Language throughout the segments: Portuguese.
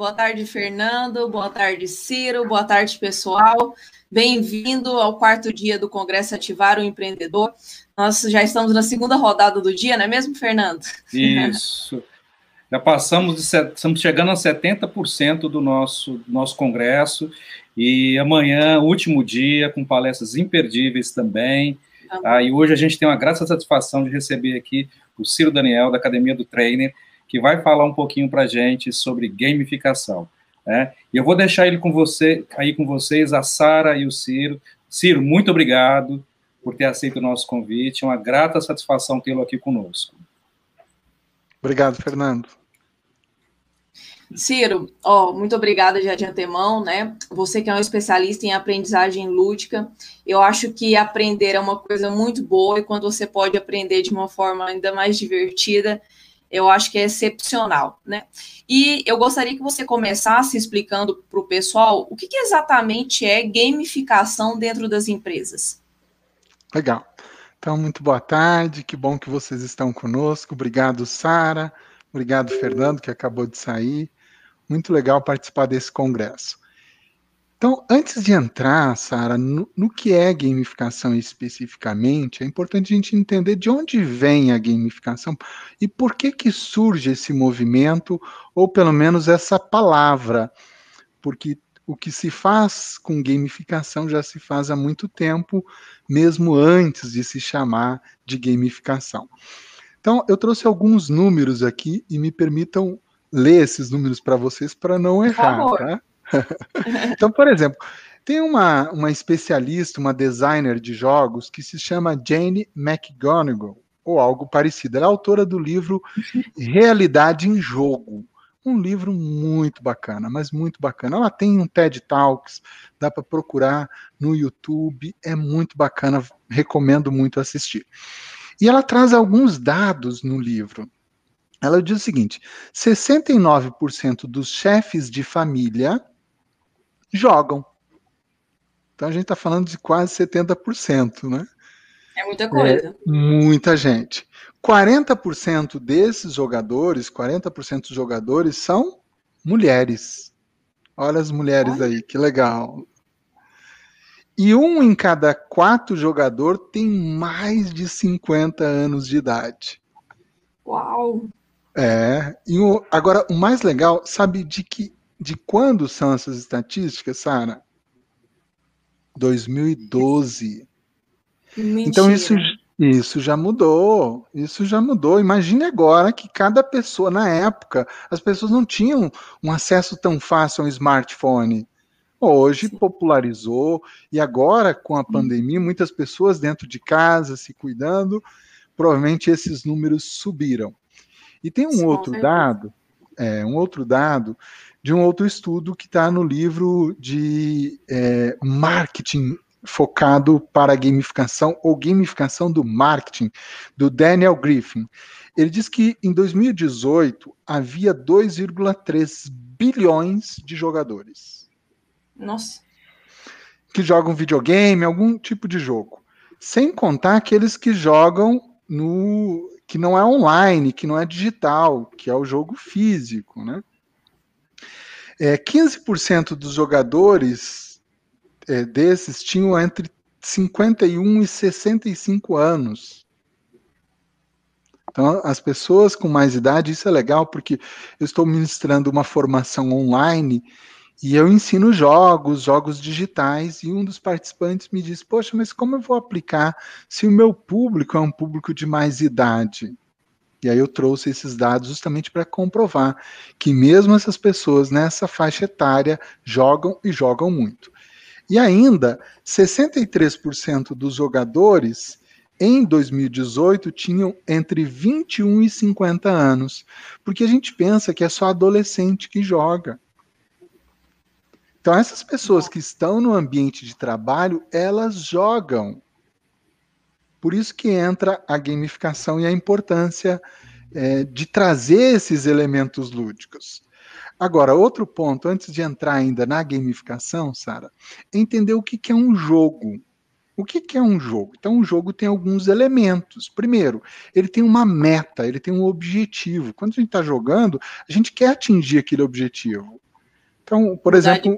Boa tarde, Fernando. Boa tarde, Ciro. Boa tarde, pessoal. Bem-vindo ao quarto dia do Congresso Ativar o Empreendedor. Nós já estamos na segunda rodada do dia, não é mesmo, Fernando? Isso. Já passamos, de, estamos chegando a 70% do nosso, nosso congresso, e amanhã, último dia, com palestras imperdíveis também. Ah, e hoje a gente tem uma grata satisfação de receber aqui o Ciro Daniel, da Academia do Trainer, que vai falar um pouquinho para a gente sobre gamificação. Né? E eu vou deixar ele com você, aí com vocês, a Sara e o Ciro. Ciro, muito obrigado por ter aceito o nosso convite. É uma grata satisfação tê-lo aqui conosco. Obrigado, Fernando. Ciro, ó, muito obrigada já de antemão, né? Você que é um especialista em aprendizagem lúdica, eu acho que aprender é uma coisa muito boa e quando você pode aprender de uma forma ainda mais divertida, eu acho que é excepcional, né? E eu gostaria que você começasse explicando para o pessoal o que, que exatamente é gamificação dentro das empresas. Legal. Então, muito boa tarde, que bom que vocês estão conosco. Obrigado, Sara. Obrigado, Fernando, que acabou de sair. Muito legal participar desse congresso. Então, antes de entrar, Sara, no, no, que é gamificação especificamente, é importante a gente entender de onde vem a gamificação e por que que surge esse movimento, ou pelo menos essa palavra, porque o que se faz com gamificação já se faz há muito tempo, mesmo antes de se chamar de gamificação. Então, eu trouxe alguns números aqui e me permitam ler esses números para vocês para não errar, tá? então, por exemplo, tem uma, uma especialista, uma designer de jogos que se chama Jane McGonigal, ou algo parecido. Ela é autora do livro Realidade em Jogo. Um livro muito bacana, mas muito bacana. Ela tem um TED Talks, dá para procurar no YouTube, é muito bacana, recomendo muito assistir. E ela traz alguns dados no livro. Ela diz o seguinte: 69% dos chefes de família jogam. Então a gente está falando de quase 70%, né? É muita coisa. É, muita gente. 40% desses jogadores, 40% dos jogadores são mulheres. Olha as mulheres Olha. aí, que legal. E um em cada quatro jogador tem mais de 50 anos de idade. Uau! É, e o, agora o mais legal, sabe de que de quando são essas estatísticas, Sara? 2012. Mentira. Então isso isso já mudou, isso já mudou. Imagine agora que cada pessoa, na época, as pessoas não tinham um acesso tão fácil ao smartphone. Hoje Sim. popularizou, e agora, com a pandemia, muitas pessoas dentro de casa, se cuidando, provavelmente esses números subiram. E tem um Sim, outro dado, é, um outro dado de um outro estudo que está no livro de é, marketing focado para gamificação ou gamificação do marketing, do Daniel Griffin. Ele diz que em 2018 havia 2,3 bilhões de jogadores. Nossa. Que jogam videogame, algum tipo de jogo. Sem contar aqueles que jogam no que não é online, que não é digital, que é o jogo físico, né? É, 15% dos jogadores é, desses tinham entre 51 e 65 anos. Então, as pessoas com mais idade, isso é legal, porque eu estou ministrando uma formação online e eu ensino jogos, jogos digitais, e um dos participantes me disse: Poxa, mas como eu vou aplicar se o meu público é um público de mais idade? E aí eu trouxe esses dados justamente para comprovar que mesmo essas pessoas nessa faixa etária jogam e jogam muito. E ainda, 63% dos jogadores em 2018 tinham entre 21 e 50 anos, porque a gente pensa que é só adolescente que joga. Então, essas pessoas que estão no ambiente de trabalho, elas jogam. Por isso que entra a gamificação e a importância é, de trazer esses elementos lúdicos. Agora, outro ponto, antes de entrar ainda na gamificação, Sara, é entender o que, que é um jogo. O que, que é um jogo? Então, um jogo tem alguns elementos. Primeiro, ele tem uma meta, ele tem um objetivo. Quando a gente está jogando, a gente quer atingir aquele objetivo. Então, por exemplo,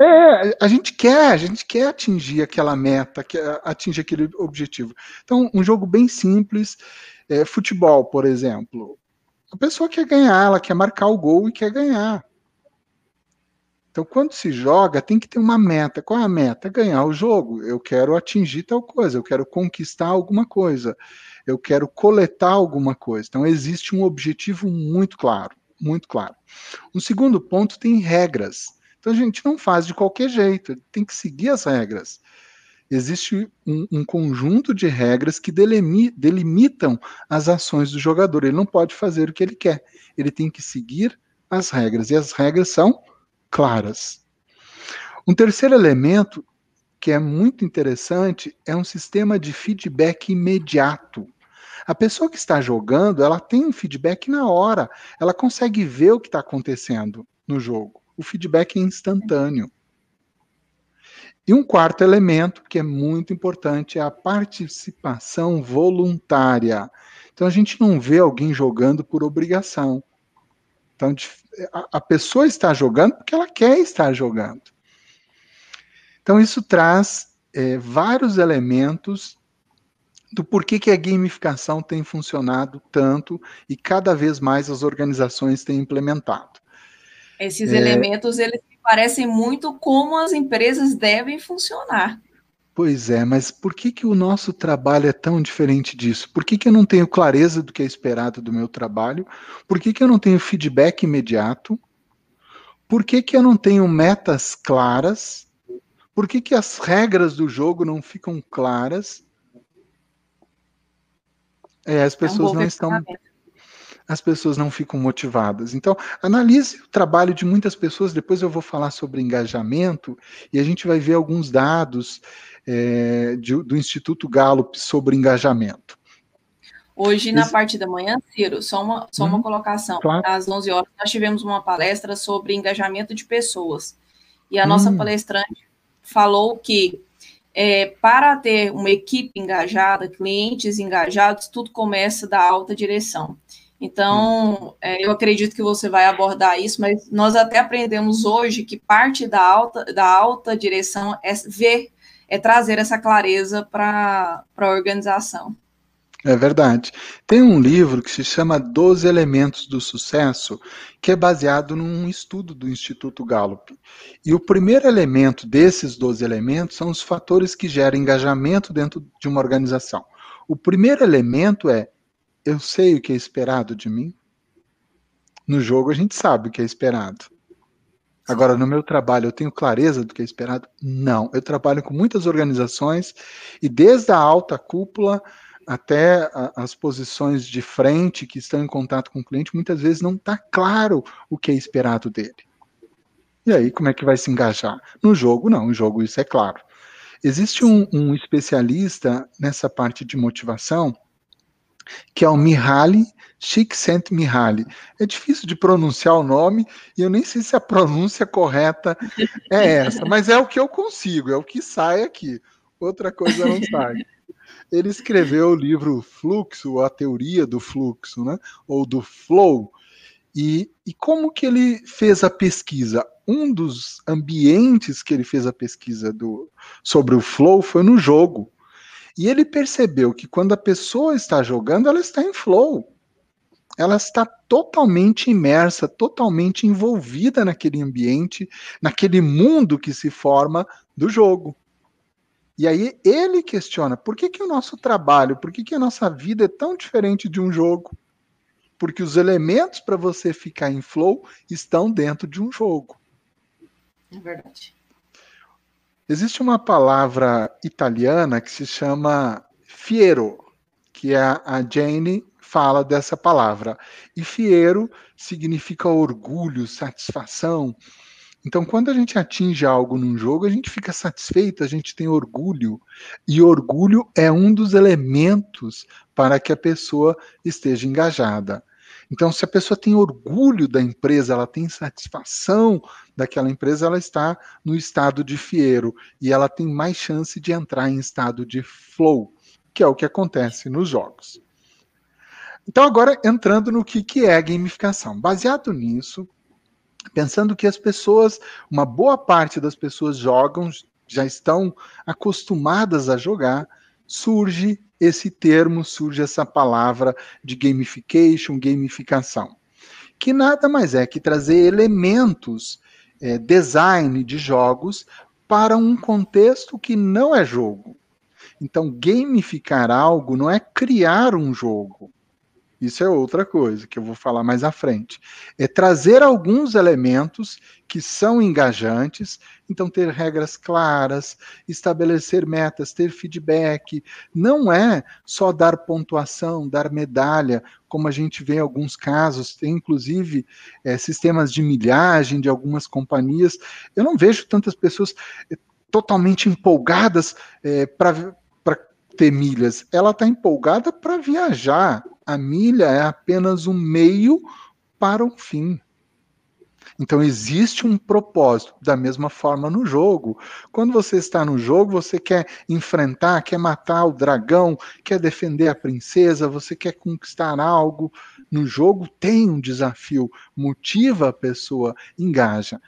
é, a gente quer, a gente quer atingir aquela meta, quer atingir aquele objetivo. Então, um jogo bem simples, é, futebol, por exemplo. A pessoa quer ganhar, ela quer marcar o gol e quer ganhar. Então, quando se joga, tem que ter uma meta. Qual é a meta? Ganhar o jogo. Eu quero atingir tal coisa, eu quero conquistar alguma coisa, eu quero coletar alguma coisa. Então, existe um objetivo muito claro, muito claro. Um segundo ponto tem regras. Então, a gente não faz de qualquer jeito, tem que seguir as regras. Existe um, um conjunto de regras que delimitam as ações do jogador. Ele não pode fazer o que ele quer, ele tem que seguir as regras. E as regras são claras. Um terceiro elemento que é muito interessante é um sistema de feedback imediato. A pessoa que está jogando, ela tem um feedback na hora, ela consegue ver o que está acontecendo no jogo. O feedback é instantâneo. E um quarto elemento que é muito importante é a participação voluntária. Então a gente não vê alguém jogando por obrigação. Então, a pessoa está jogando porque ela quer estar jogando. Então, isso traz é, vários elementos do porquê que a gamificação tem funcionado tanto e cada vez mais as organizações têm implementado. Esses é... elementos, eles parecem muito como as empresas devem funcionar. Pois é, mas por que, que o nosso trabalho é tão diferente disso? Por que, que eu não tenho clareza do que é esperado do meu trabalho? Por que, que eu não tenho feedback imediato? Por que, que eu não tenho metas claras? Por que, que as regras do jogo não ficam claras? É, as pessoas é um não estão. As pessoas não ficam motivadas. Então, analise o trabalho de muitas pessoas. Depois eu vou falar sobre engajamento e a gente vai ver alguns dados é, de, do Instituto Gallup sobre engajamento. Hoje, na Esse... parte da manhã, Ciro, só uma, só uma uhum. colocação. Claro. Às 11 horas, nós tivemos uma palestra sobre engajamento de pessoas. E a nossa hum. palestrante falou que é, para ter uma equipe engajada, clientes engajados, tudo começa da alta direção. Então, é, eu acredito que você vai abordar isso, mas nós até aprendemos hoje que parte da alta, da alta direção é ver é trazer essa clareza para a organização. É verdade. Tem um livro que se chama Doze Elementos do Sucesso, que é baseado num estudo do Instituto Gallup. E o primeiro elemento desses 12 elementos são os fatores que geram engajamento dentro de uma organização. O primeiro elemento é: eu sei o que é esperado de mim. No jogo a gente sabe o que é esperado. Agora, no meu trabalho, eu tenho clareza do que é esperado? Não. Eu trabalho com muitas organizações e desde a alta cúpula até a, as posições de frente que estão em contato com o cliente, muitas vezes não está claro o que é esperado dele. E aí, como é que vai se engajar? No jogo, não. No jogo, isso é claro. Existe um, um especialista nessa parte de motivação, que é o Mihaly Csikszentmihalyi. É difícil de pronunciar o nome e eu nem sei se a pronúncia correta é essa, mas é o que eu consigo, é o que sai aqui. Outra coisa não sai. Ele escreveu o livro Fluxo, a teoria do fluxo, né? ou do flow. E, e como que ele fez a pesquisa? Um dos ambientes que ele fez a pesquisa do, sobre o flow foi no jogo. E ele percebeu que quando a pessoa está jogando, ela está em flow ela está totalmente imersa, totalmente envolvida naquele ambiente, naquele mundo que se forma do jogo. E aí ele questiona: por que, que o nosso trabalho, por que, que a nossa vida é tão diferente de um jogo? Porque os elementos para você ficar em flow estão dentro de um jogo. É verdade. Existe uma palavra italiana que se chama fiero, que é a Jane fala dessa palavra. E fiero significa orgulho, satisfação. Então, quando a gente atinge algo num jogo, a gente fica satisfeito, a gente tem orgulho. E orgulho é um dos elementos para que a pessoa esteja engajada. Então, se a pessoa tem orgulho da empresa, ela tem satisfação daquela empresa, ela está no estado de fiero e ela tem mais chance de entrar em estado de flow, que é o que acontece nos jogos. Então, agora entrando no que, que é gamificação. Baseado nisso, pensando que as pessoas, uma boa parte das pessoas jogam, já estão acostumadas a jogar, surge esse termo, surge essa palavra de gamification, gamificação, que nada mais é que trazer elementos, é, design de jogos para um contexto que não é jogo. Então, gamificar algo não é criar um jogo, isso é outra coisa que eu vou falar mais à frente. É trazer alguns elementos que são engajantes, então ter regras claras, estabelecer metas, ter feedback. Não é só dar pontuação, dar medalha, como a gente vê em alguns casos, tem inclusive é, sistemas de milhagem de algumas companhias. Eu não vejo tantas pessoas é, totalmente empolgadas é, para ter milhas. Ela está empolgada para viajar a milha é apenas um meio para um fim. Então existe um propósito, da mesma forma no jogo. Quando você está no jogo, você quer enfrentar, quer matar o dragão, quer defender a princesa, você quer conquistar algo. No jogo tem um desafio, motiva a pessoa, engaja.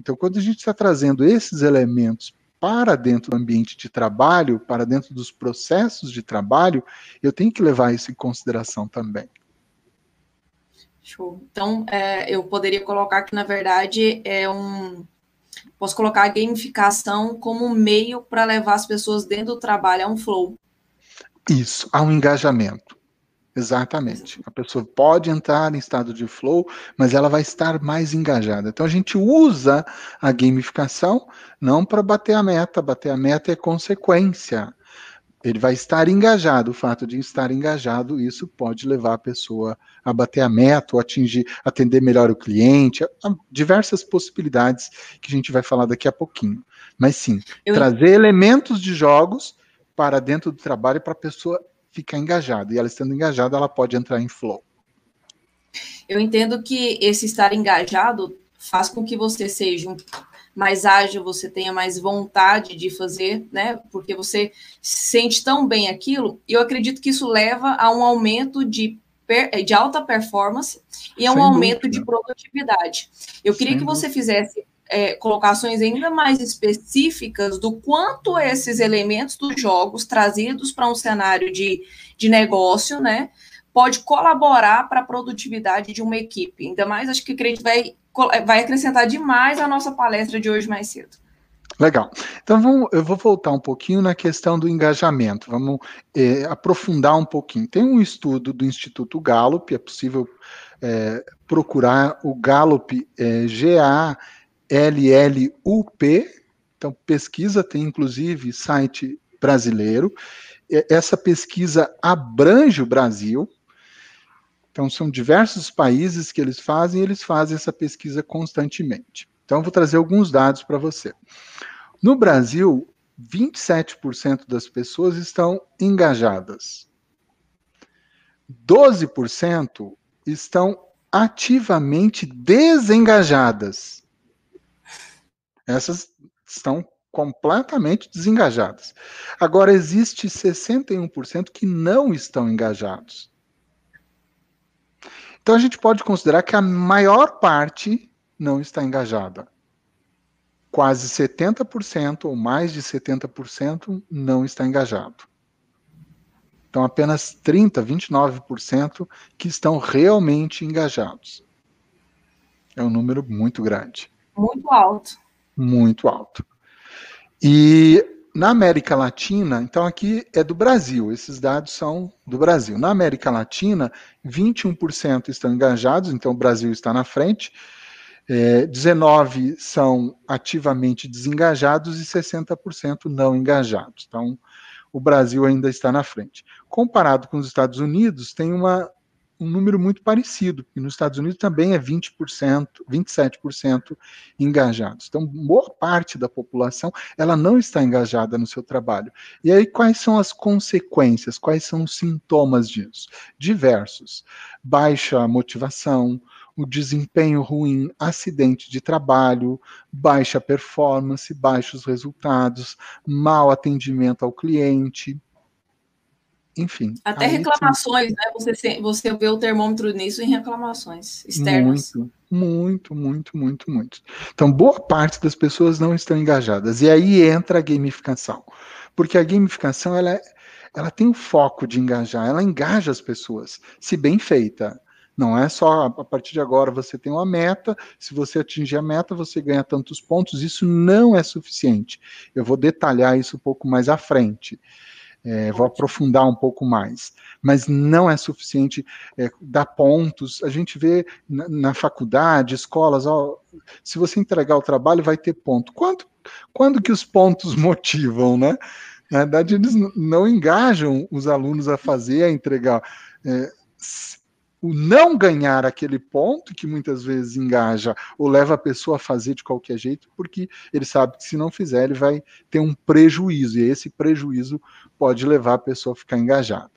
Então, quando a gente está trazendo esses elementos para dentro do ambiente de trabalho, para dentro dos processos de trabalho, eu tenho que levar isso em consideração também. Show. Então, é, eu poderia colocar que, na verdade, é um. Posso colocar a gamificação como um meio para levar as pessoas dentro do trabalho a um flow. Isso, a um engajamento. Exatamente. A pessoa pode entrar em estado de flow, mas ela vai estar mais engajada. Então a gente usa a gamificação não para bater a meta, bater a meta é consequência. Ele vai estar engajado. O fato de estar engajado, isso pode levar a pessoa a bater a meta, ou atingir, atender melhor o cliente, diversas possibilidades que a gente vai falar daqui a pouquinho. Mas sim, Eu... trazer elementos de jogos para dentro do trabalho para a pessoa ficar engajada. E ela estando engajada, ela pode entrar em flow. Eu entendo que esse estar engajado faz com que você seja mais ágil, você tenha mais vontade de fazer, né? Porque você sente tão bem aquilo. E eu acredito que isso leva a um aumento de, de alta performance e a um Sem aumento dúvida. de produtividade. Eu queria Sem que você fizesse é, colocações ainda mais específicas do quanto esses elementos dos jogos trazidos para um cenário de, de negócio, né, pode colaborar para a produtividade de uma equipe. Ainda mais, acho que a gente vai, vai acrescentar demais a nossa palestra de hoje mais cedo. Legal. Então, vamos, eu vou voltar um pouquinho na questão do engajamento. Vamos é, aprofundar um pouquinho. Tem um estudo do Instituto Gallup, é possível é, procurar o Gallup é, GA LLUP. Então, pesquisa, tem inclusive site brasileiro. Essa pesquisa abrange o Brasil. Então, são diversos países que eles fazem e eles fazem essa pesquisa constantemente. Então, eu vou trazer alguns dados para você. No Brasil, 27% das pessoas estão engajadas. 12% estão ativamente desengajadas. Essas estão completamente desengajadas. Agora, existe 61% que não estão engajados. Então, a gente pode considerar que a maior parte não está engajada. Quase 70% ou mais de 70% não está engajado. Então, apenas 30, 29% que estão realmente engajados. É um número muito grande. Muito alto muito alto. E na América Latina, então aqui é do Brasil, esses dados são do Brasil. Na América Latina, 21% estão engajados, então o Brasil está na frente, é, 19% são ativamente desengajados e 60% não engajados. Então, o Brasil ainda está na frente. Comparado com os Estados Unidos, tem uma um número muito parecido, e nos Estados Unidos também é 20%, 27% engajados. Então, boa parte da população, ela não está engajada no seu trabalho. E aí, quais são as consequências, quais são os sintomas disso? Diversos. Baixa motivação, o desempenho ruim, acidente de trabalho, baixa performance, baixos resultados, mau atendimento ao cliente, enfim. Até reclamações, sim. né? Você, você vê o termômetro nisso em reclamações externas. Muito, Muito, muito, muito, muito. Então, boa parte das pessoas não estão engajadas. E aí entra a gamificação. Porque a gamificação, ela, ela tem o foco de engajar, ela engaja as pessoas, se bem feita. Não é só a partir de agora você tem uma meta, se você atingir a meta, você ganha tantos pontos. Isso não é suficiente. Eu vou detalhar isso um pouco mais à frente. É, vou aprofundar um pouco mais, mas não é suficiente é, dar pontos. A gente vê na, na faculdade, escolas, ó, se você entregar o trabalho, vai ter ponto. Quanto, quando que os pontos motivam, né? Na verdade, eles não engajam os alunos a fazer, a entregar. É, o não ganhar aquele ponto que muitas vezes engaja ou leva a pessoa a fazer de qualquer jeito, porque ele sabe que se não fizer, ele vai ter um prejuízo, e esse prejuízo pode levar a pessoa a ficar engajada.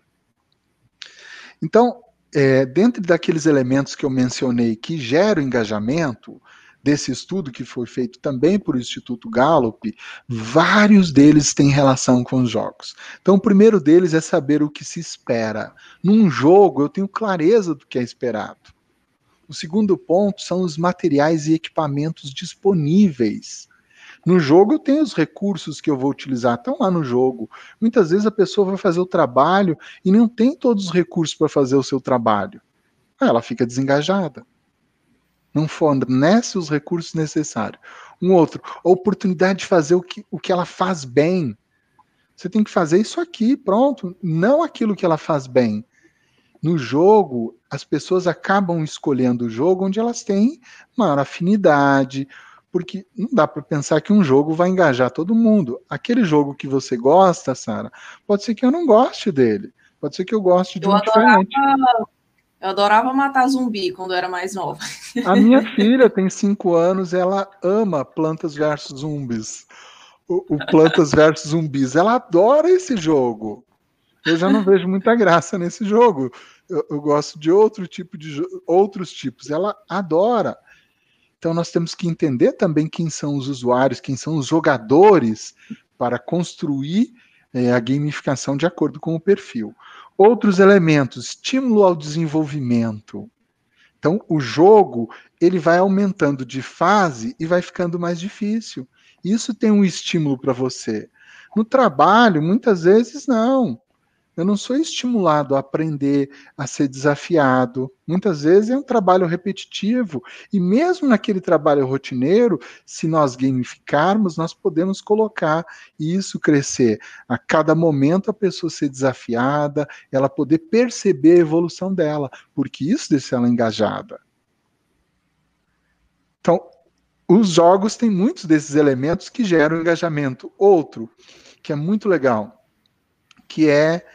Então, é, dentro daqueles elementos que eu mencionei que geram engajamento, desse estudo que foi feito também por Instituto Gallup, vários deles têm relação com os jogos. Então, o primeiro deles é saber o que se espera. Num jogo, eu tenho clareza do que é esperado. O segundo ponto são os materiais e equipamentos disponíveis. No jogo eu tenho os recursos que eu vou utilizar, estão lá no jogo. Muitas vezes a pessoa vai fazer o trabalho e não tem todos os recursos para fazer o seu trabalho. Ela fica desengajada não fornece os recursos necessários. Um outro, a oportunidade de fazer o que, o que ela faz bem. Você tem que fazer isso aqui, pronto. Não aquilo que ela faz bem. No jogo, as pessoas acabam escolhendo o jogo onde elas têm maior afinidade, porque não dá para pensar que um jogo vai engajar todo mundo. Aquele jogo que você gosta, Sara, pode ser que eu não goste dele. Pode ser que eu goste de eu um adorava, diferente. Eu adorava matar zumbi quando eu era mais nova. A minha filha tem cinco anos, ela ama Plantas versus Zumbis. O, o Plantas versus Zumbis. Ela adora esse jogo. Eu já não vejo muita graça nesse jogo. Eu, eu gosto de outro tipo de outros tipos. Ela adora. Então nós temos que entender também quem são os usuários, quem são os jogadores para construir é, a gamificação de acordo com o perfil. Outros elementos, estímulo ao desenvolvimento. Então, o jogo ele vai aumentando de fase e vai ficando mais difícil. Isso tem um estímulo para você. No trabalho, muitas vezes não. Eu não sou estimulado a aprender, a ser desafiado. Muitas vezes é um trabalho repetitivo. E mesmo naquele trabalho rotineiro, se nós gamificarmos, nós podemos colocar isso crescer. A cada momento a pessoa ser desafiada, ela poder perceber a evolução dela, porque isso deixa ela engajada. Então, os jogos têm muitos desses elementos que geram engajamento. Outro, que é muito legal, que é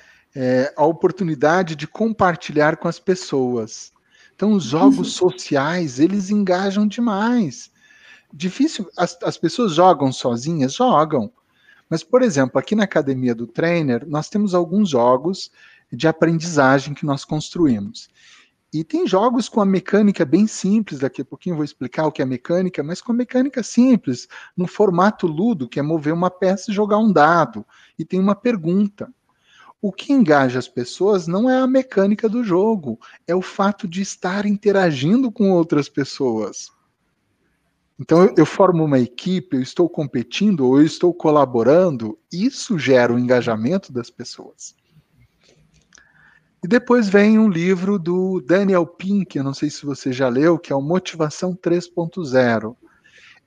é, a oportunidade de compartilhar com as pessoas. Então, os jogos uhum. sociais, eles engajam demais. Difícil, as, as pessoas jogam sozinhas? Jogam. Mas, por exemplo, aqui na Academia do Trainer, nós temos alguns jogos de aprendizagem que nós construímos. E tem jogos com a mecânica bem simples, daqui a pouquinho eu vou explicar o que é mecânica, mas com a mecânica simples, no formato ludo, que é mover uma peça e jogar um dado. E tem uma pergunta. O que engaja as pessoas não é a mecânica do jogo, é o fato de estar interagindo com outras pessoas. Então eu, eu, formo uma equipe, eu estou competindo ou eu estou colaborando, isso gera o engajamento das pessoas. E depois vem um livro do Daniel Pink, eu não sei se você já leu, que é o Motivação 3.0.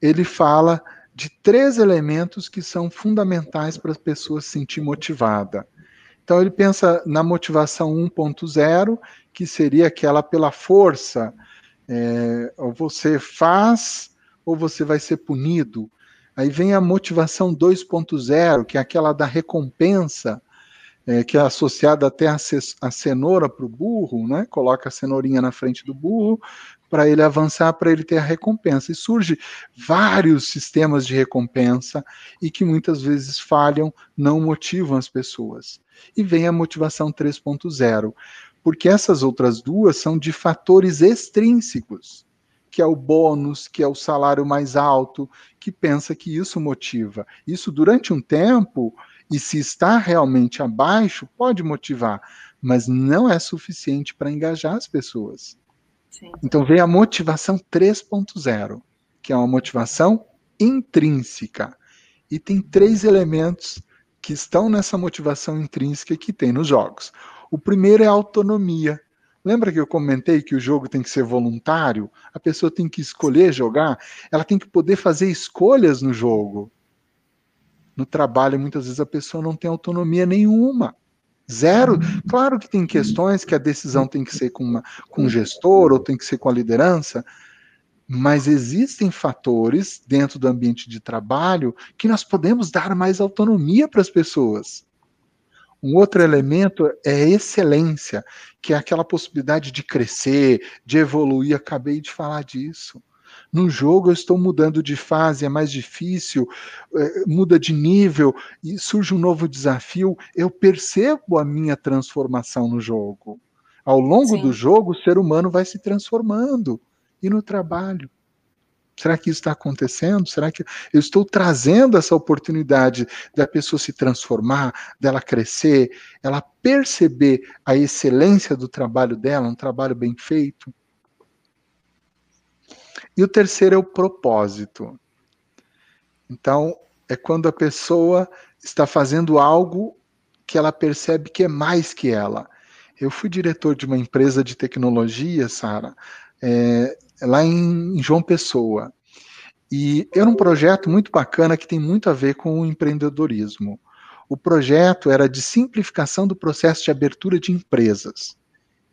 Ele fala de três elementos que são fundamentais para as pessoas se sentir motivada. Então ele pensa na motivação 1.0, que seria aquela pela força, é, ou você faz ou você vai ser punido. Aí vem a motivação 2.0, que é aquela da recompensa, é, que é associada até a, a cenoura para o burro, né? Coloca a cenourinha na frente do burro para ele avançar, para ele ter a recompensa. E surge vários sistemas de recompensa e que muitas vezes falham, não motivam as pessoas. E vem a motivação 3.0, porque essas outras duas são de fatores extrínsecos, que é o bônus, que é o salário mais alto, que pensa que isso motiva. Isso durante um tempo e se está realmente abaixo, pode motivar, mas não é suficiente para engajar as pessoas. Então vem a motivação 3.0, que é uma motivação intrínseca. E tem três elementos que estão nessa motivação intrínseca que tem nos jogos. O primeiro é a autonomia. Lembra que eu comentei que o jogo tem que ser voluntário? A pessoa tem que escolher jogar, ela tem que poder fazer escolhas no jogo. No trabalho, muitas vezes a pessoa não tem autonomia nenhuma. Zero. Claro que tem questões que a decisão tem que ser com, uma, com um gestor ou tem que ser com a liderança, mas existem fatores dentro do ambiente de trabalho que nós podemos dar mais autonomia para as pessoas. Um outro elemento é a excelência, que é aquela possibilidade de crescer, de evoluir. Acabei de falar disso. No jogo eu estou mudando de fase, é mais difícil, é, muda de nível e surge um novo desafio. Eu percebo a minha transformação no jogo. Ao longo Sim. do jogo, o ser humano vai se transformando. E no trabalho? Será que isso está acontecendo? Será que eu estou trazendo essa oportunidade da pessoa se transformar, dela crescer, ela perceber a excelência do trabalho dela, um trabalho bem feito? E o terceiro é o propósito. Então, é quando a pessoa está fazendo algo que ela percebe que é mais que ela. Eu fui diretor de uma empresa de tecnologia, Sara, é, lá em, João Pessoa. E era um projeto muito bacana que tem muito a ver com o empreendedorismo. O projeto era de simplificação do processo de abertura de empresas.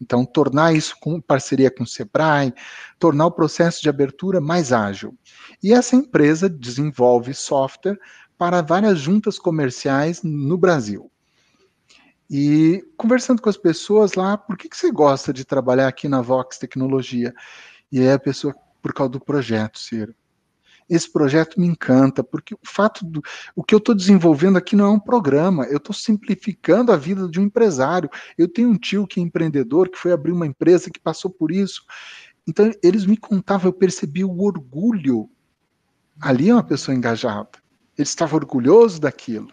Então, tornar isso com parceria com o Sebrae, tornar o processo de abertura mais ágil. E essa empresa desenvolve software para várias juntas comerciais no Brasil. E conversando com as pessoas lá, por que, que você gosta de trabalhar aqui na Vox Tecnologia? E aí a pessoa, por causa do projeto, Ciro. Esse projeto me encanta, porque o fato do. O que eu estou desenvolvendo aqui não é um programa, eu estou simplificando a vida de um empresário. Eu tenho um tio que é empreendedor, que foi abrir uma empresa, que passou por isso. Então, eles me contavam, eu percebi o orgulho. Ali é uma pessoa engajada. Ele estava orgulhoso daquilo.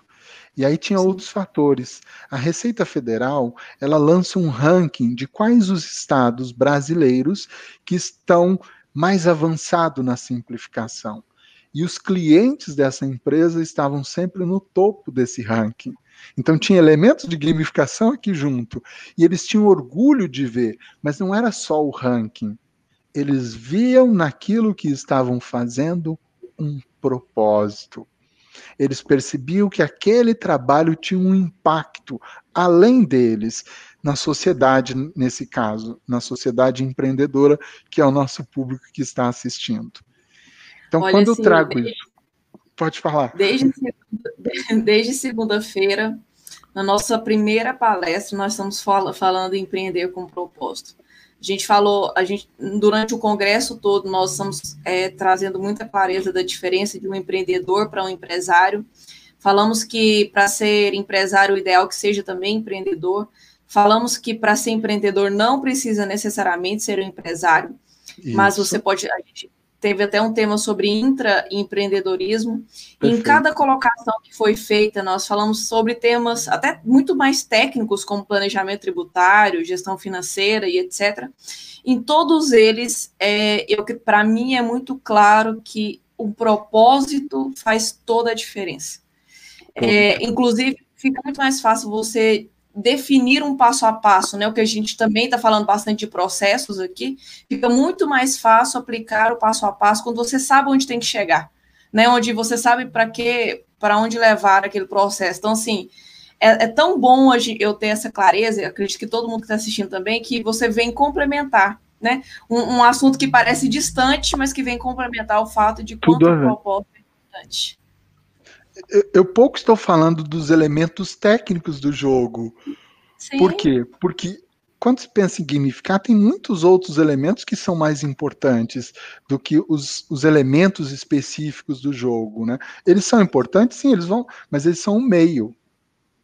E aí tinha Sim. outros fatores. A Receita Federal, ela lança um ranking de quais os estados brasileiros que estão mais avançado na simplificação. E os clientes dessa empresa estavam sempre no topo desse ranking. Então tinha elementos de gamificação aqui junto. E eles tinham orgulho de ver, mas não era só o ranking. Eles viam naquilo que estavam fazendo um propósito. Eles percebiam que aquele trabalho tinha um impacto além deles na sociedade, nesse caso, na sociedade empreendedora, que é o nosso público que está assistindo. Então, Olha, quando assim, eu trago desde, isso, pode falar. Desde, desde segunda-feira, na nossa primeira palestra, nós estamos falando em empreender com propósito. A gente falou, a gente durante o congresso todo, nós estamos é, trazendo muita clareza da diferença de um empreendedor para um empresário. Falamos que para ser empresário, o ideal é que seja também empreendedor. Falamos que para ser empreendedor não precisa necessariamente ser um empresário, Isso. mas você pode. A gente teve até um tema sobre intraempreendedorismo. Em cada colocação que foi feita, nós falamos sobre temas até muito mais técnicos, como planejamento tributário, gestão financeira e etc. Em todos eles, é, para mim é muito claro que o propósito faz toda a diferença. É, inclusive, fica muito mais fácil você definir um passo a passo, né? O que a gente também está falando bastante de processos aqui, fica muito mais fácil aplicar o passo a passo quando você sabe onde tem que chegar, né? Onde você sabe para que, para onde levar aquele processo. Então, assim, é, é, tão bom hoje eu ter essa clareza, acredito que todo mundo que está assistindo também, que você vem complementar, né? Um, um, assunto que parece distante, mas que vem complementar o fato de quanto o propósito é importante eu pouco estou falando dos elementos técnicos do jogo. Sim. Por quê? Porque quando se pensa em gamificar, tem muitos outros elementos que são mais importantes do que os, os elementos específicos do jogo, né? Eles são importantes, sim, eles vão, mas eles são um meio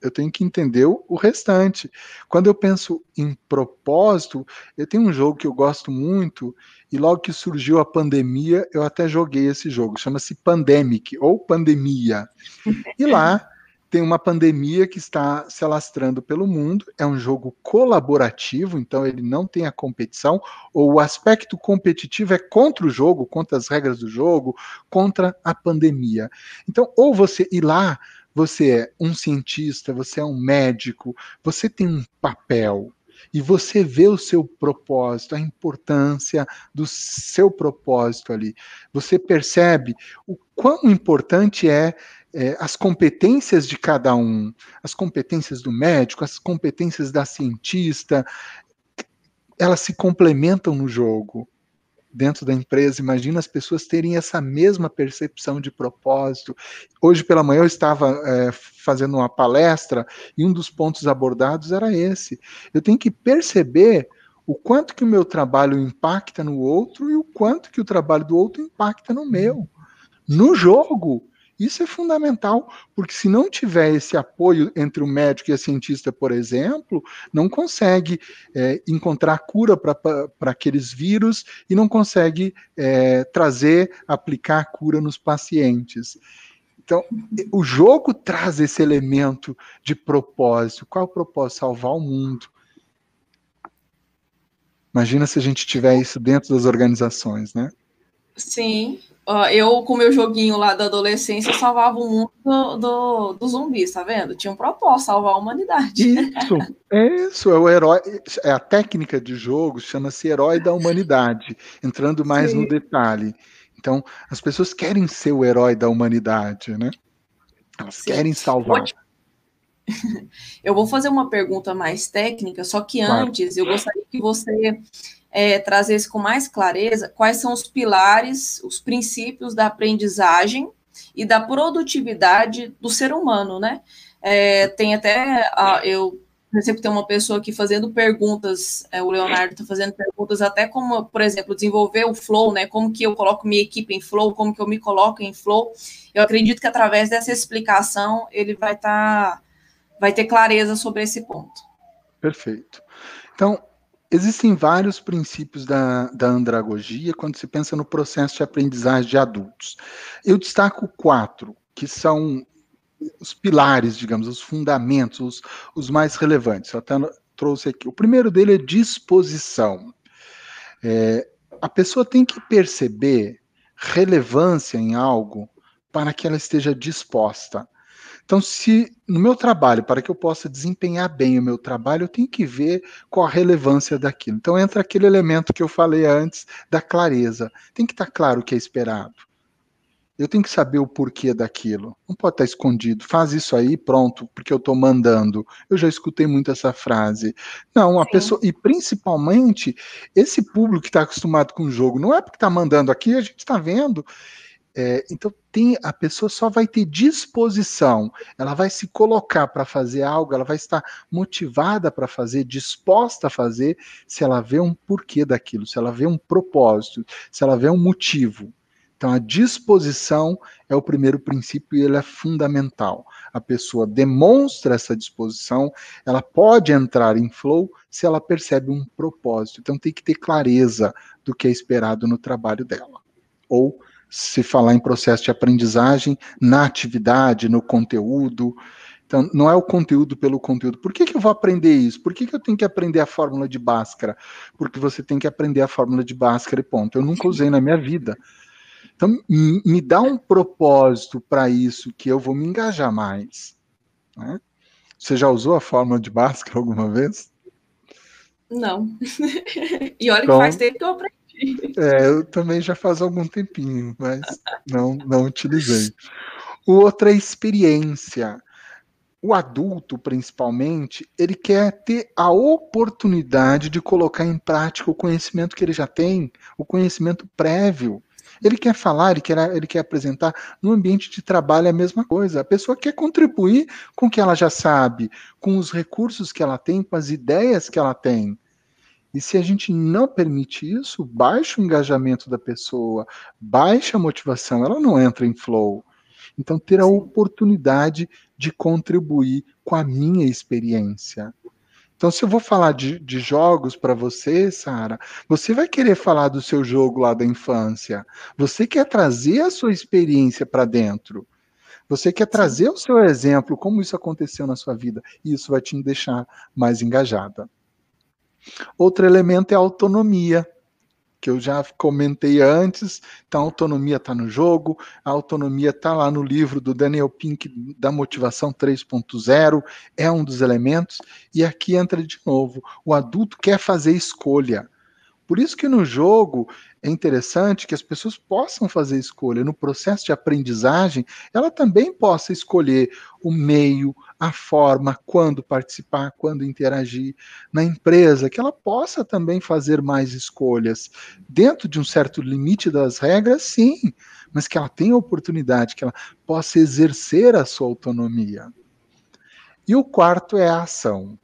eu tenho que entender o restante. Quando eu penso em propósito, eu tenho um jogo que eu gosto muito, e logo que surgiu a pandemia, eu até joguei esse jogo, chama-se Pandemic, ou Pandemia. E lá tem uma pandemia que está se alastrando pelo mundo, é um jogo colaborativo, então ele não tem a competição, ou o aspecto competitivo é contra o jogo, contra as regras do jogo, contra a pandemia. Então, ou você ir lá, você é um cientista, você é um médico, você tem um papel, e você vê o seu propósito, a importância do seu propósito ali. Você percebe o quão importante é é, as competências de cada um, as competências do médico, as competências da cientista, elas se complementam no jogo dentro da empresa. Imagina as pessoas terem essa mesma percepção de propósito. Hoje pela manhã eu estava é, fazendo uma palestra e um dos pontos abordados era esse. Eu tenho que perceber o quanto que o meu trabalho impacta no outro e o quanto que o trabalho do outro impacta no meu. No jogo, isso é fundamental, porque se não tiver esse apoio entre o médico e a cientista, por exemplo, não consegue é, encontrar cura para aqueles vírus e não consegue é, trazer, aplicar cura nos pacientes. Então, o jogo traz esse elemento de propósito. Qual é o propósito? Salvar o mundo. Imagina se a gente tiver isso dentro das organizações, né? Sim, eu, com meu joguinho lá da adolescência, salvava o mundo do, do, do zumbis, tá vendo? Tinha um propósito, salvar a humanidade. Isso, é isso, é o herói, é a técnica de jogo, chama-se herói da humanidade, entrando mais Sim. no detalhe. Então, as pessoas querem ser o herói da humanidade, né? Elas Sim. querem salvar. Eu vou fazer uma pergunta mais técnica, só que claro. antes eu gostaria que você é, trazesse com mais clareza quais são os pilares, os princípios da aprendizagem e da produtividade do ser humano, né? É, tem até, a, eu sempre tem uma pessoa aqui fazendo perguntas, é, o Leonardo está fazendo perguntas até como, por exemplo, desenvolver o flow, né? Como que eu coloco minha equipe em flow, como que eu me coloco em flow. Eu acredito que através dessa explicação ele vai estar, tá, vai ter clareza sobre esse ponto. Perfeito. Então, Existem vários princípios da, da andragogia quando se pensa no processo de aprendizagem de adultos. Eu destaco quatro, que são os pilares, digamos, os fundamentos, os, os mais relevantes. Eu até trouxe aqui. O primeiro dele é disposição. É, a pessoa tem que perceber relevância em algo para que ela esteja disposta. Então, se no meu trabalho, para que eu possa desempenhar bem o meu trabalho, eu tenho que ver qual a relevância daquilo. Então, entra aquele elemento que eu falei antes da clareza. Tem que estar claro o que é esperado. Eu tenho que saber o porquê daquilo. Não pode estar escondido. Faz isso aí, pronto, porque eu estou mandando. Eu já escutei muito essa frase. Não, a Sim. pessoa. E principalmente, esse público que está acostumado com o jogo, não é porque está mandando aqui, a gente está vendo. É, então tem a pessoa só vai ter disposição, ela vai se colocar para fazer algo, ela vai estar motivada para fazer, disposta a fazer, se ela vê um porquê daquilo, se ela vê um propósito, se ela vê um motivo. Então a disposição é o primeiro princípio e ele é fundamental. A pessoa demonstra essa disposição, ela pode entrar em flow se ela percebe um propósito. Então tem que ter clareza do que é esperado no trabalho dela. Ou se falar em processo de aprendizagem na atividade, no conteúdo. Então, não é o conteúdo pelo conteúdo. Por que, que eu vou aprender isso? Por que, que eu tenho que aprender a fórmula de Bhaskara? Porque você tem que aprender a fórmula de Bhaskara e ponto. Eu nunca usei na minha vida. Então, me dá um propósito para isso que eu vou me engajar mais. Né? Você já usou a fórmula de Bhaskara alguma vez? Não. e olha então, que faz tempo que eu aprendi. É, eu também já faz algum tempinho, mas não, não utilizei. O outro é experiência. O adulto, principalmente, ele quer ter a oportunidade de colocar em prática o conhecimento que ele já tem, o conhecimento prévio. Ele quer falar, ele quer, ele quer apresentar. No ambiente de trabalho é a mesma coisa. A pessoa quer contribuir com o que ela já sabe, com os recursos que ela tem, com as ideias que ela tem. E se a gente não permite isso, baixa o engajamento da pessoa, baixa a motivação, ela não entra em flow. Então, ter a oportunidade de contribuir com a minha experiência. Então, se eu vou falar de, de jogos para você, Sara, você vai querer falar do seu jogo lá da infância. Você quer trazer a sua experiência para dentro. Você quer trazer o seu exemplo, como isso aconteceu na sua vida, e isso vai te deixar mais engajada. Outro elemento é a autonomia, que eu já comentei antes. Então, a autonomia está no jogo, a autonomia está lá no livro do Daniel Pink, da Motivação 3.0, é um dos elementos. E aqui entra de novo: o adulto quer fazer escolha. Por isso que no jogo é interessante que as pessoas possam fazer escolha. No processo de aprendizagem, ela também possa escolher o meio, a forma, quando participar, quando interagir. Na empresa, que ela possa também fazer mais escolhas. Dentro de um certo limite das regras, sim, mas que ela tenha oportunidade, que ela possa exercer a sua autonomia. E o quarto é a ação.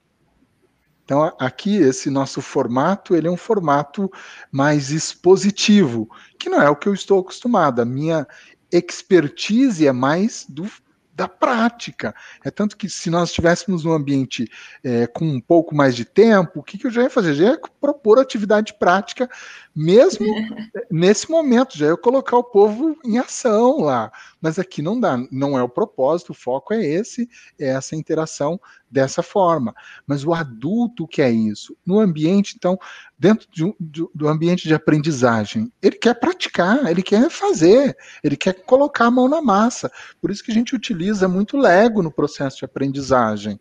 Então, aqui, esse nosso formato, ele é um formato mais expositivo, que não é o que eu estou acostumado. A minha expertise é mais do da prática. É tanto que se nós estivéssemos num ambiente é, com um pouco mais de tempo, o que, que eu já ia fazer? Já ia propor atividade prática, mesmo nesse momento, já ia colocar o povo em ação lá. Mas aqui não dá, não é o propósito, o foco é esse, é essa interação dessa forma. Mas o adulto quer isso. No ambiente, então, dentro de, de, do ambiente de aprendizagem, ele quer praticar, ele quer fazer, ele quer colocar a mão na massa. Por isso que a gente utiliza muito Lego no processo de aprendizagem.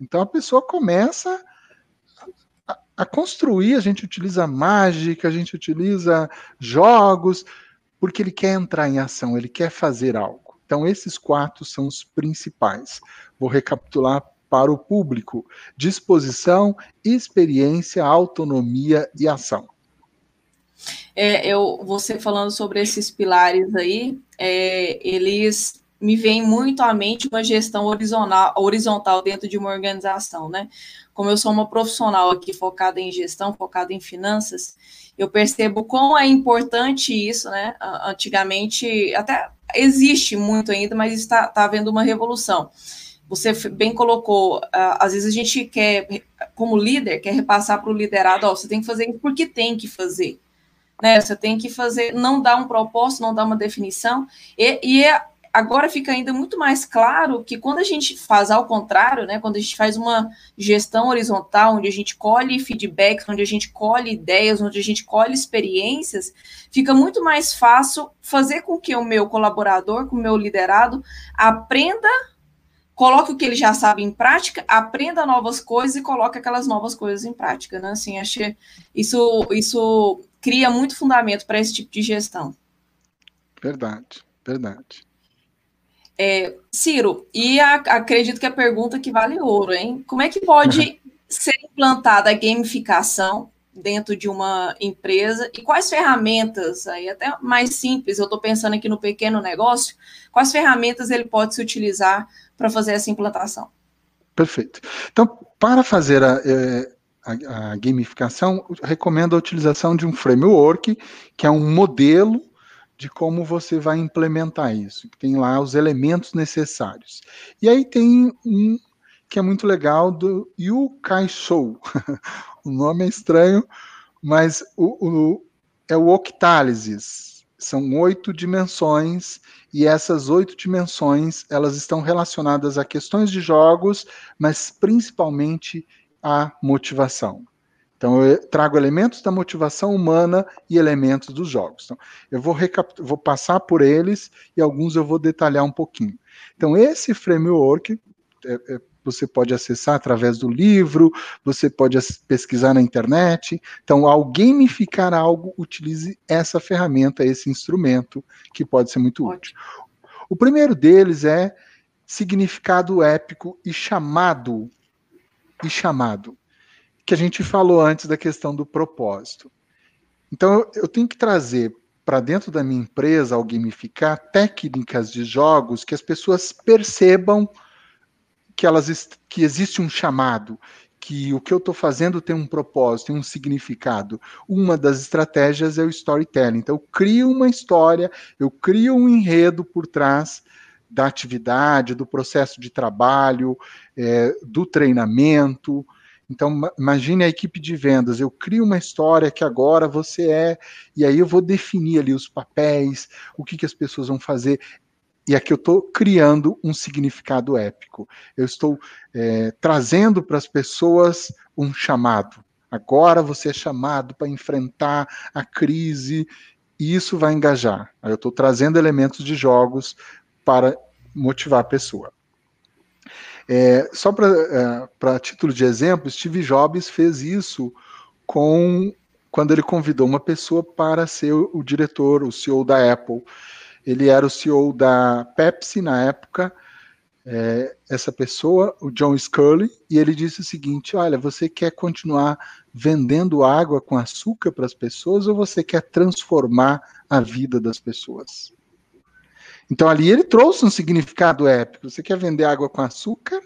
Então a pessoa começa a, a construir, a gente utiliza mágica, a gente utiliza jogos, porque ele quer entrar em ação, ele quer fazer algo. Então, esses quatro são os principais. Vou recapitular para o público: disposição, experiência, autonomia e ação. É, eu, você falando sobre esses pilares aí, é, eles me vêm muito à mente uma gestão horizontal, horizontal dentro de uma organização, né? Como eu sou uma profissional aqui focada em gestão, focada em finanças, eu percebo quão é importante isso, né? Antigamente, até existe muito ainda, mas está tá havendo uma revolução você bem colocou, às vezes a gente quer, como líder, quer repassar para o liderado, ó, você tem que fazer isso porque tem que fazer. Né? Você tem que fazer, não dá um propósito, não dá uma definição, e, e é, agora fica ainda muito mais claro que quando a gente faz ao contrário, né, quando a gente faz uma gestão horizontal, onde a gente colhe feedbacks, onde a gente colhe ideias, onde a gente colhe experiências, fica muito mais fácil fazer com que o meu colaborador, com o meu liderado, aprenda coloque o que ele já sabe em prática, aprenda novas coisas e coloque aquelas novas coisas em prática, né? Assim, achei isso isso cria muito fundamento para esse tipo de gestão. Verdade, verdade. É, Ciro, e a, acredito que a pergunta que vale ouro, hein? Como é que pode ser implantada a gamificação dentro de uma empresa e quais ferramentas, aí até mais simples, eu estou pensando aqui no pequeno negócio, quais ferramentas ele pode se utilizar para fazer essa implantação. Perfeito. Então, para fazer a, é, a, a gamificação, recomendo a utilização de um framework, que é um modelo de como você vai implementar isso, tem lá os elementos necessários. E aí tem um que é muito legal do Yukai Shou. o nome é estranho, mas o, o, é o Octálisis são oito dimensões e essas oito dimensões elas estão relacionadas a questões de jogos, mas principalmente à motivação. Então eu trago elementos da motivação humana e elementos dos jogos. Então, eu vou, vou passar por eles e alguns eu vou detalhar um pouquinho. Então esse framework é, é, você pode acessar através do livro, você pode pesquisar na internet. Então, ao gamificar algo, utilize essa ferramenta, esse instrumento, que pode ser muito útil. O primeiro deles é significado épico e chamado. E chamado. Que a gente falou antes da questão do propósito. Então, eu tenho que trazer para dentro da minha empresa, ao gamificar, técnicas de jogos que as pessoas percebam que elas que existe um chamado, que o que eu estou fazendo tem um propósito, tem um significado. Uma das estratégias é o storytelling. Então, eu crio uma história, eu crio um enredo por trás da atividade, do processo de trabalho, é, do treinamento. Então, imagine a equipe de vendas. Eu crio uma história que agora você é, e aí eu vou definir ali os papéis, o que, que as pessoas vão fazer E aqui eu estou criando um significado épico. Eu estou é, trazendo para as pessoas um chamado. Agora você é chamado para enfrentar a crise e isso vai engajar. Aí eu estou trazendo elementos de jogos para motivar a pessoa. É, só para é, título de exemplo, Steve Jobs fez isso com quando ele convidou uma pessoa para ser o, o diretor, o CEO da Apple. Ele era o CEO da Pepsi na época, é, essa pessoa, o John Scully, e ele disse o seguinte: Olha, você quer continuar vendendo água com açúcar para as pessoas ou você quer transformar a vida das pessoas? Então ali ele trouxe um significado épico. Você quer vender água com açúcar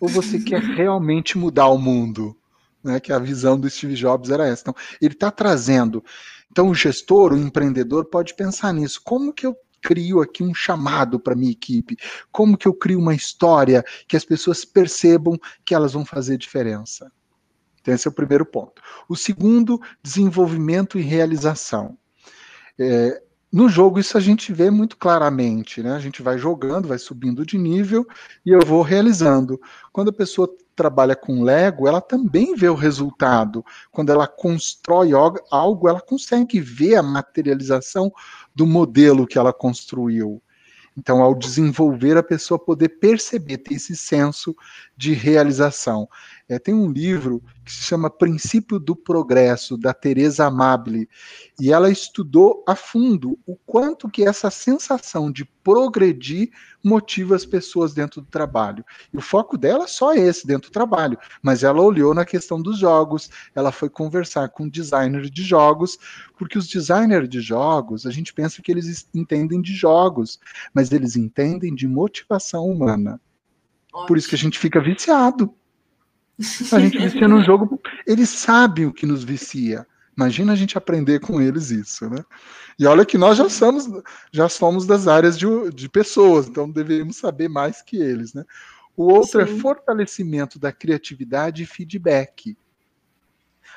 ou você quer realmente mudar o mundo? Né, que a visão do Steve Jobs era essa. Então, ele está trazendo. Então, o gestor, o empreendedor, pode pensar nisso. Como que eu crio aqui um chamado para minha equipe? Como que eu crio uma história que as pessoas percebam que elas vão fazer diferença? Então, esse é o primeiro ponto. O segundo, desenvolvimento e realização. É, no jogo, isso a gente vê muito claramente, né? A gente vai jogando, vai subindo de nível e eu vou realizando. Quando a pessoa trabalha com Lego, ela também vê o resultado. Quando ela constrói algo, ela consegue ver a materialização do modelo que ela construiu. Então, ao desenvolver, a pessoa poder perceber, ter esse senso de realização. É, tem um livro que se chama Princípio do Progresso, da Teresa Amable, e ela estudou a fundo o quanto que essa sensação de progredir motiva as pessoas dentro do trabalho. E o foco dela é só esse, dentro do trabalho, mas ela olhou na questão dos jogos, ela foi conversar com designers de jogos, porque os designers de jogos, a gente pensa que eles entendem de jogos, mas eles entendem de motivação humana. Por isso que a gente fica viciado. A gente vicia num jogo, eles sabem o que nos vicia. Imagina a gente aprender com eles isso, né? E olha que nós já somos, já somos das áreas de, de pessoas, então deveríamos saber mais que eles, né? O outro é Sim. é fortalecimento da criatividade e feedback.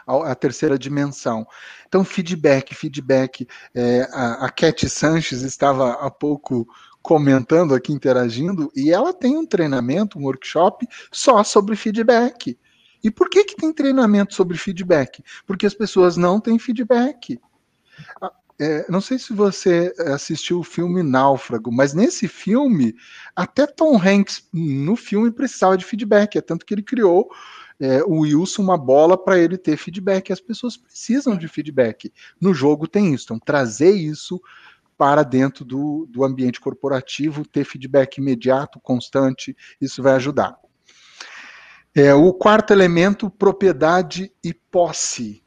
A, a terceira dimensão. Então, feedback, feedback. É, a, a Cat Sanches estava há pouco comentando aqui, interagindo, e ela tem um treinamento, um workshop só sobre feedback. E por que, que tem treinamento sobre feedback? Porque as pessoas não têm feedback. Ah, é, não sei se você assistiu o filme Náufrago, mas nesse filme, até Tom Hanks no filme precisava de feedback, é tanto que ele criou é, o Wilson uma bola para ele ter feedback. As pessoas precisam de feedback. No jogo tem isso, então trazer isso para dentro do, do ambiente corporativo, ter feedback imediato, constante, isso vai ajudar. É, o quarto elemento, propriedade e posse.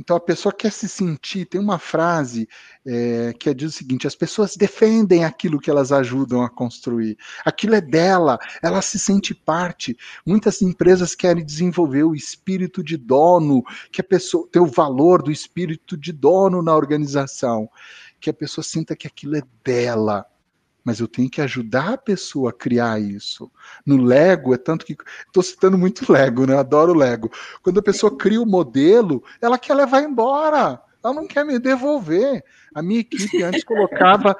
Então a pessoa quer se sentir, tem uma frase é, que diz o seguinte: as pessoas defendem aquilo que elas ajudam a construir. Aquilo é dela, ela se sente parte. Muitas empresas querem desenvolver o espírito de dono, que a pessoa tem o valor do espírito de dono na organização que a pessoa sinta que aquilo é dela. Mas eu tenho que ajudar a pessoa a criar isso. No Lego, é tanto que. Estou citando muito Lego, né? Adoro Lego. Quando a pessoa cria o modelo, ela quer levar embora. Ela não quer me devolver. A minha equipe antes colocava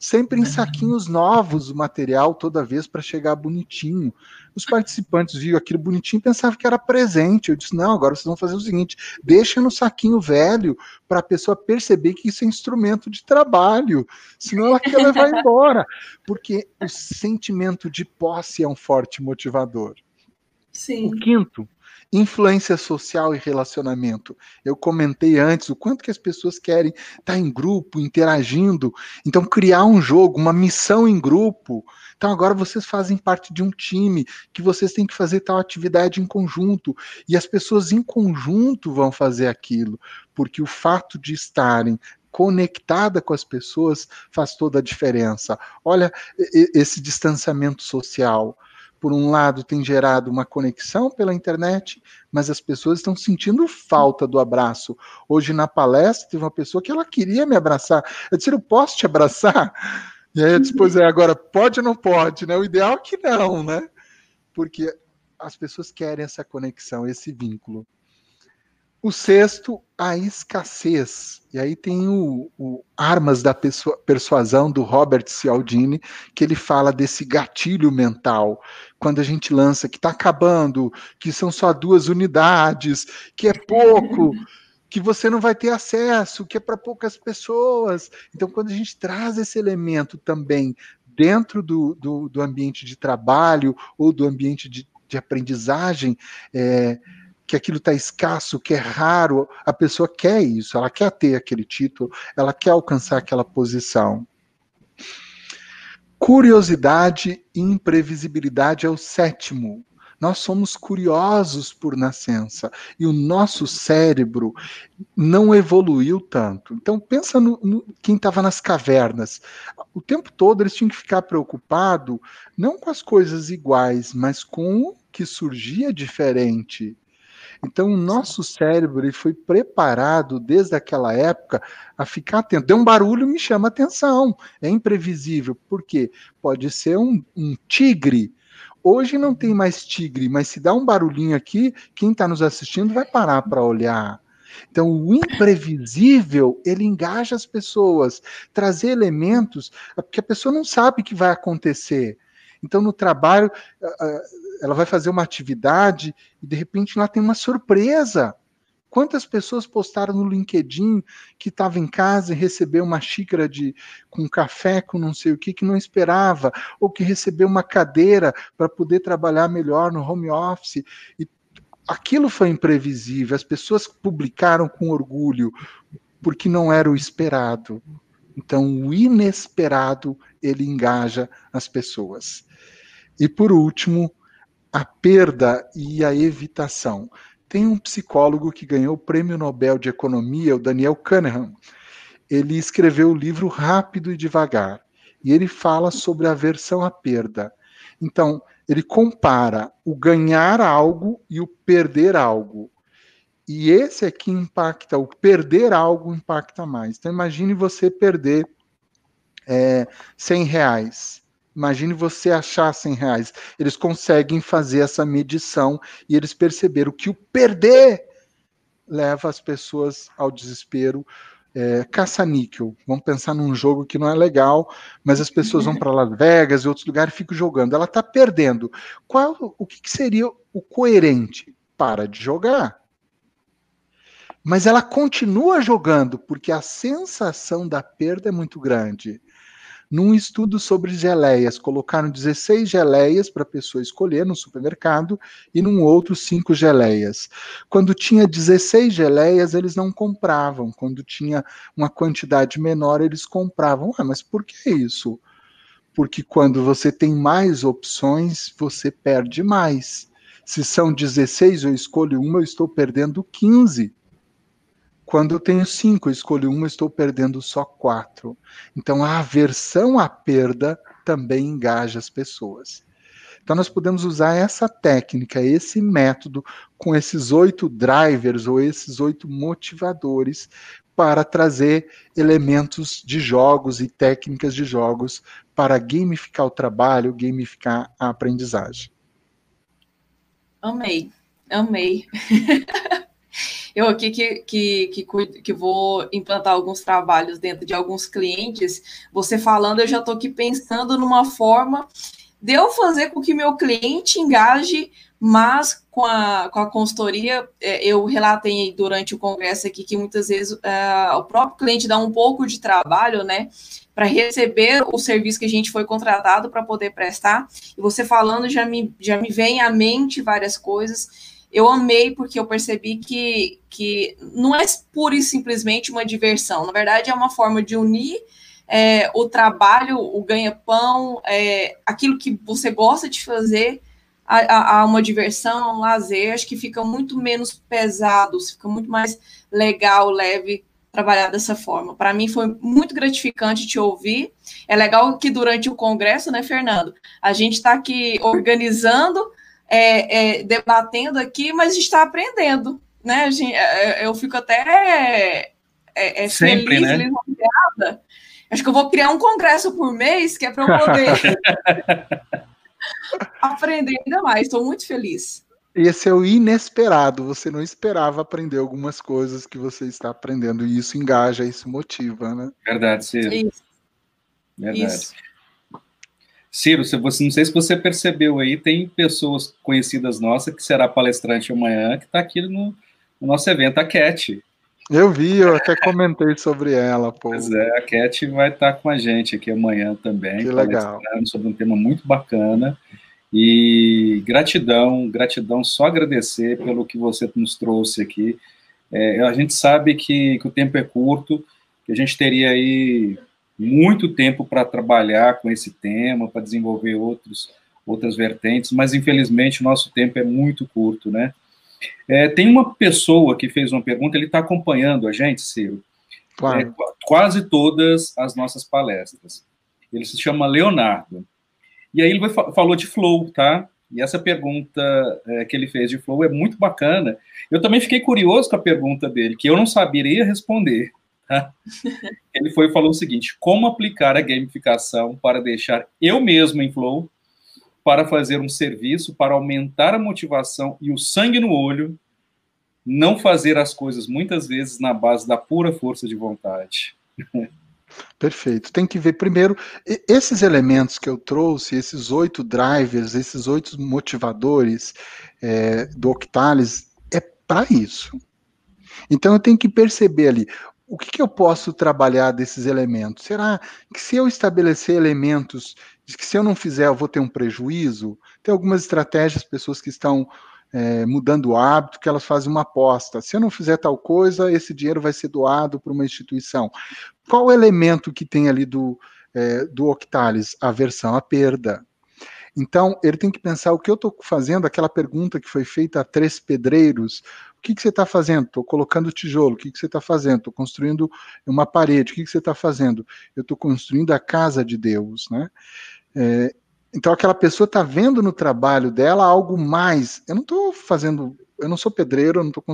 sempre em saquinhos novos o material toda vez para chegar bonitinho. Os participantes viam aquilo bonitinho e pensavam que era presente. Eu disse: não, agora vocês vão fazer o seguinte: deixa no saquinho velho para a pessoa perceber que isso é instrumento de trabalho, senão ela quer levar embora. Porque o sentimento de posse é um forte motivador. Sim. O quinto, Influência social e relacionamento. Eu comentei antes o quanto que as pessoas querem estar em grupo, interagindo. Então, criar um jogo, uma missão em grupo. Então, agora vocês fazem parte de um time, que vocês têm que fazer tal atividade em conjunto. E as pessoas em conjunto vão fazer aquilo. Porque o fato de estarem conectada com as pessoas faz toda a diferença. Olha esse distanciamento social por um lado, tem gerado uma conexão pela internet, mas as pessoas estão sentindo falta do abraço. Hoje, na palestra, teve uma pessoa que ela queria me abraçar. Eu disse, eu posso te abraçar? E aí eu disse, pois é, agora pode ou não pode, né? O ideal é que não, né? Porque as pessoas querem essa conexão, esse vínculo. O sexto, a escassez. E aí tem o, o Armas da Persuasão, do Robert Cialdini, que ele fala desse gatilho mental. Quando a gente lança que está acabando, que são só duas unidades, que é pouco, que você não vai ter acesso, que é para poucas pessoas. Então, quando a gente traz esse elemento também dentro do, do, do ambiente de trabalho ou do ambiente de, de aprendizagem, é, que aquilo está escasso, que é raro, a pessoa quer isso, ela quer ter aquele título, ela quer alcançar aquela posição. Curiosidade e imprevisibilidade é o sétimo. Nós somos curiosos por nascença e o nosso cérebro não evoluiu tanto. Então pensa no, no quem estava nas cavernas. O tempo todo eles tinham que ficar preocupado não com as coisas iguais, mas com o que surgia diferente. Então, o nosso cérebro ele foi preparado desde aquela época a ficar atento. Deu um barulho, me chama atenção. É imprevisível. Por quê? Pode ser um, um tigre. Hoje não tem mais tigre, mas se dá um barulhinho aqui, quem está nos assistindo vai parar para olhar. Então, o imprevisível, ele engaja as pessoas, trazer elementos, porque a pessoa não sabe o que vai acontecer. Então, no trabalho, ela vai fazer uma atividade e de repente lá tem uma surpresa. Quantas pessoas postaram no LinkedIn que estava em casa e recebeu uma xícara de com café com não sei o que que não esperava, ou que recebeu uma cadeira para poder trabalhar melhor no home office e aquilo foi imprevisível. As pessoas publicaram com orgulho porque não era o esperado. Então, o inesperado ele engaja as pessoas. E por último, a perda e a evitação. Tem um psicólogo que ganhou o Prêmio Nobel de Economia, o Daniel Kahneman. Ele escreveu o livro Rápido e Devagar, e ele fala sobre a aversão à perda. Então, ele compara o ganhar algo e o perder algo. E esse é que impacta, o perder algo impacta mais. Então, imagine você perder é, 100 reais. Imagine você achar 100 reais. Eles conseguem fazer essa medição e eles perceberam que o perder leva as pessoas ao desespero. É, caça-níquel. Vamos pensar num jogo que não é legal, mas as pessoas vão para Las Vegas e outros lugares e ficam jogando. Ela está perdendo. Qual o que, que seria o coerente? Para de jogar. Mas ela continua jogando porque a sensação da perda é muito grande. Num estudo sobre geleias, colocaram 16 geleias para a pessoa escolher no supermercado e num outro cinco geleias. Quando tinha 16 geleias, eles não compravam. Quando tinha uma quantidade menor, eles compravam. Ah, mas por que isso? Porque quando você tem mais opções, você perde mais. Se são 16, eu escolho uma, eu estou perdendo 15. Quando eu tenho cinco, eu escolho uma, estou perdendo só quatro. Então a aversão à perda também engaja as pessoas. Então nós podemos usar essa técnica, esse método, com esses oito drivers ou esses oito motivadores para trazer elementos de jogos e técnicas de jogos para gamificar o trabalho, gamificar a aprendizagem. Amei, amei. Eu aqui que, que, que, que vou implantar alguns trabalhos dentro de alguns clientes, você falando, eu já estou aqui pensando numa forma de eu fazer com que meu cliente engaje mas com a, com a consultoria, é, eu relatei durante o congresso aqui que muitas vezes é, o próprio cliente dá um pouco de trabalho, né, para receber o serviço que a gente foi contratado para poder prestar. E você falando já me, já me vem à mente várias coisas eu amei porque eu percebi que, que não é pura e simplesmente uma diversão, na verdade é uma forma de unir é, o trabalho, o ganha-pão, é, aquilo que você gosta de fazer a, a, uma diversão, a um lazer, acho que fica muito menos pesado, fica muito mais legal, leve trabalhar dessa forma. Para mim foi muito gratificante te ouvir. É legal que durante o congresso, né, Fernando, a gente está aqui organizando é, é, debatendo aqui, mas está aprendendo, né? Gente, é, é, eu fico até é, Sempre, feliz, né? lisonjeada. Acho que eu vou criar um congresso por mês, que é para eu poder aprender ainda mais. Estou muito feliz. Esse é o inesperado. Você não esperava aprender algumas coisas que você está aprendendo. E isso engaja, isso motiva, né? Verdade, Ciro. Isso. Verdade. Isso. Ciro, você, não sei se você percebeu aí, tem pessoas conhecidas nossas que será palestrante amanhã, que está aqui no, no, nosso evento, a Cat. Eu vi, eu até comentei sobre ela. Pô. Pois é, a Cat vai estar tá com a gente aqui amanhã também. Que legal. Sobre um tema muito bacana. E gratidão, gratidão, só agradecer pelo que você nos trouxe aqui. É, a gente sabe que, que o tempo é curto, que a gente teria aí muito tempo para trabalhar com esse tema, para desenvolver outros, outras vertentes, mas infelizmente o nosso tempo é muito curto, né? É, tem uma pessoa que fez uma pergunta, ele está acompanhando a gente, Ciro, claro. é, quase todas as nossas palestras. Ele se chama Leonardo. E aí ele falou de flow, tá? E essa pergunta é, que ele fez de flow é muito bacana. Eu também fiquei curioso com a pergunta dele, que eu não saberia responder. Ele foi e falou o seguinte: como aplicar a gamificação para deixar eu mesmo em flow, para fazer um serviço, para aumentar a motivação e o sangue no olho, não fazer as coisas muitas vezes na base da pura força de vontade. Perfeito. Tem que ver primeiro esses elementos que eu trouxe, esses oito drivers, esses oito motivadores é, do Octalis, é para isso. Então eu tenho que perceber ali o que, que, eu posso trabalhar desses elementos? Será que se eu estabelecer elementos de que se eu não fizer eu vou ter um prejuízo? Tem algumas estratégias, pessoas que estão é, mudando o hábito, que elas fazem uma aposta. Se eu não fizer tal coisa, esse dinheiro vai ser doado para uma instituição. Qual o elemento que tem ali do, é, do Octalis? A versão a perda. Então, ele tem que pensar o que eu estou fazendo, aquela pergunta que foi feita a três pedreiros, o que, que você está fazendo? Estou colocando tijolo. O que, que você está fazendo? Estou construindo uma parede. O que, que você está fazendo? Eu estou construindo a casa de Deus, né? É, então aquela pessoa está vendo no trabalho dela algo mais. Eu não estou fazendo, eu não sou pedreiro, eu não estou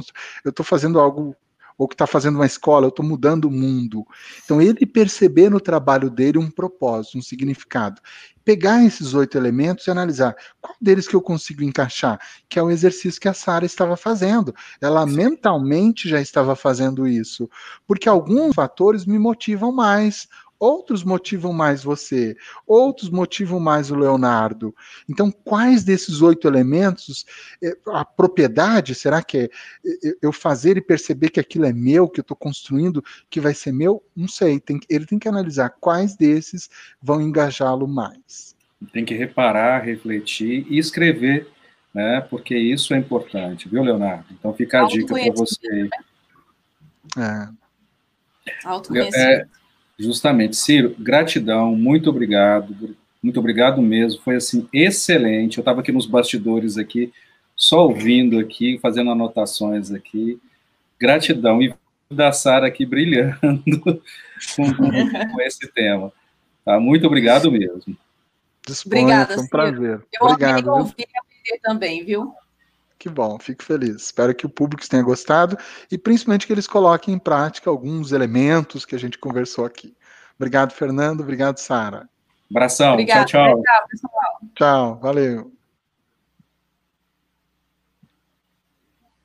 eu estou fazendo algo ou que está fazendo uma escola, eu estou mudando o mundo. Então, ele perceber no trabalho dele um propósito, um significado. Pegar esses oito elementos e analisar qual deles que eu consigo encaixar, que é o exercício que a Sara estava fazendo. Ela mentalmente já estava fazendo isso, porque alguns fatores me motivam mais, outros motivam mais você, outros motivam mais o Leonardo. Então, quais desses oito elementos, é, a propriedade, será que é, é, é eu fazer e perceber que aquilo é meu, que eu estou construindo, que vai ser meu? Não sei. Tem, ele tem que analisar quais desses vão engajá-lo mais. Tem que reparar, refletir e escrever, né? Porque isso é importante, viu, Leonardo? Então fica a dica para você. É. Autoconhecimento. É, Justamente. Ciro, gratidão, muito obrigado, muito obrigado mesmo, foi assim, excelente, eu estava aqui nos bastidores aqui, só ouvindo aqui, fazendo anotações aqui, gratidão, e da Sara aqui brilhando com, com, esse tema, tá? Muito obrigado mesmo. Obrigada, foi um prazer. Eu Obrigado, ouvir e aprender também, viu? Que bom, fico feliz. Espero que o público tenha gostado e principalmente que eles coloquem em prática alguns elementos que a gente conversou aqui. Obrigado, Fernando. Obrigado, Sara. Abração. Obrigado, tchau, tchau. Tchau, valeu.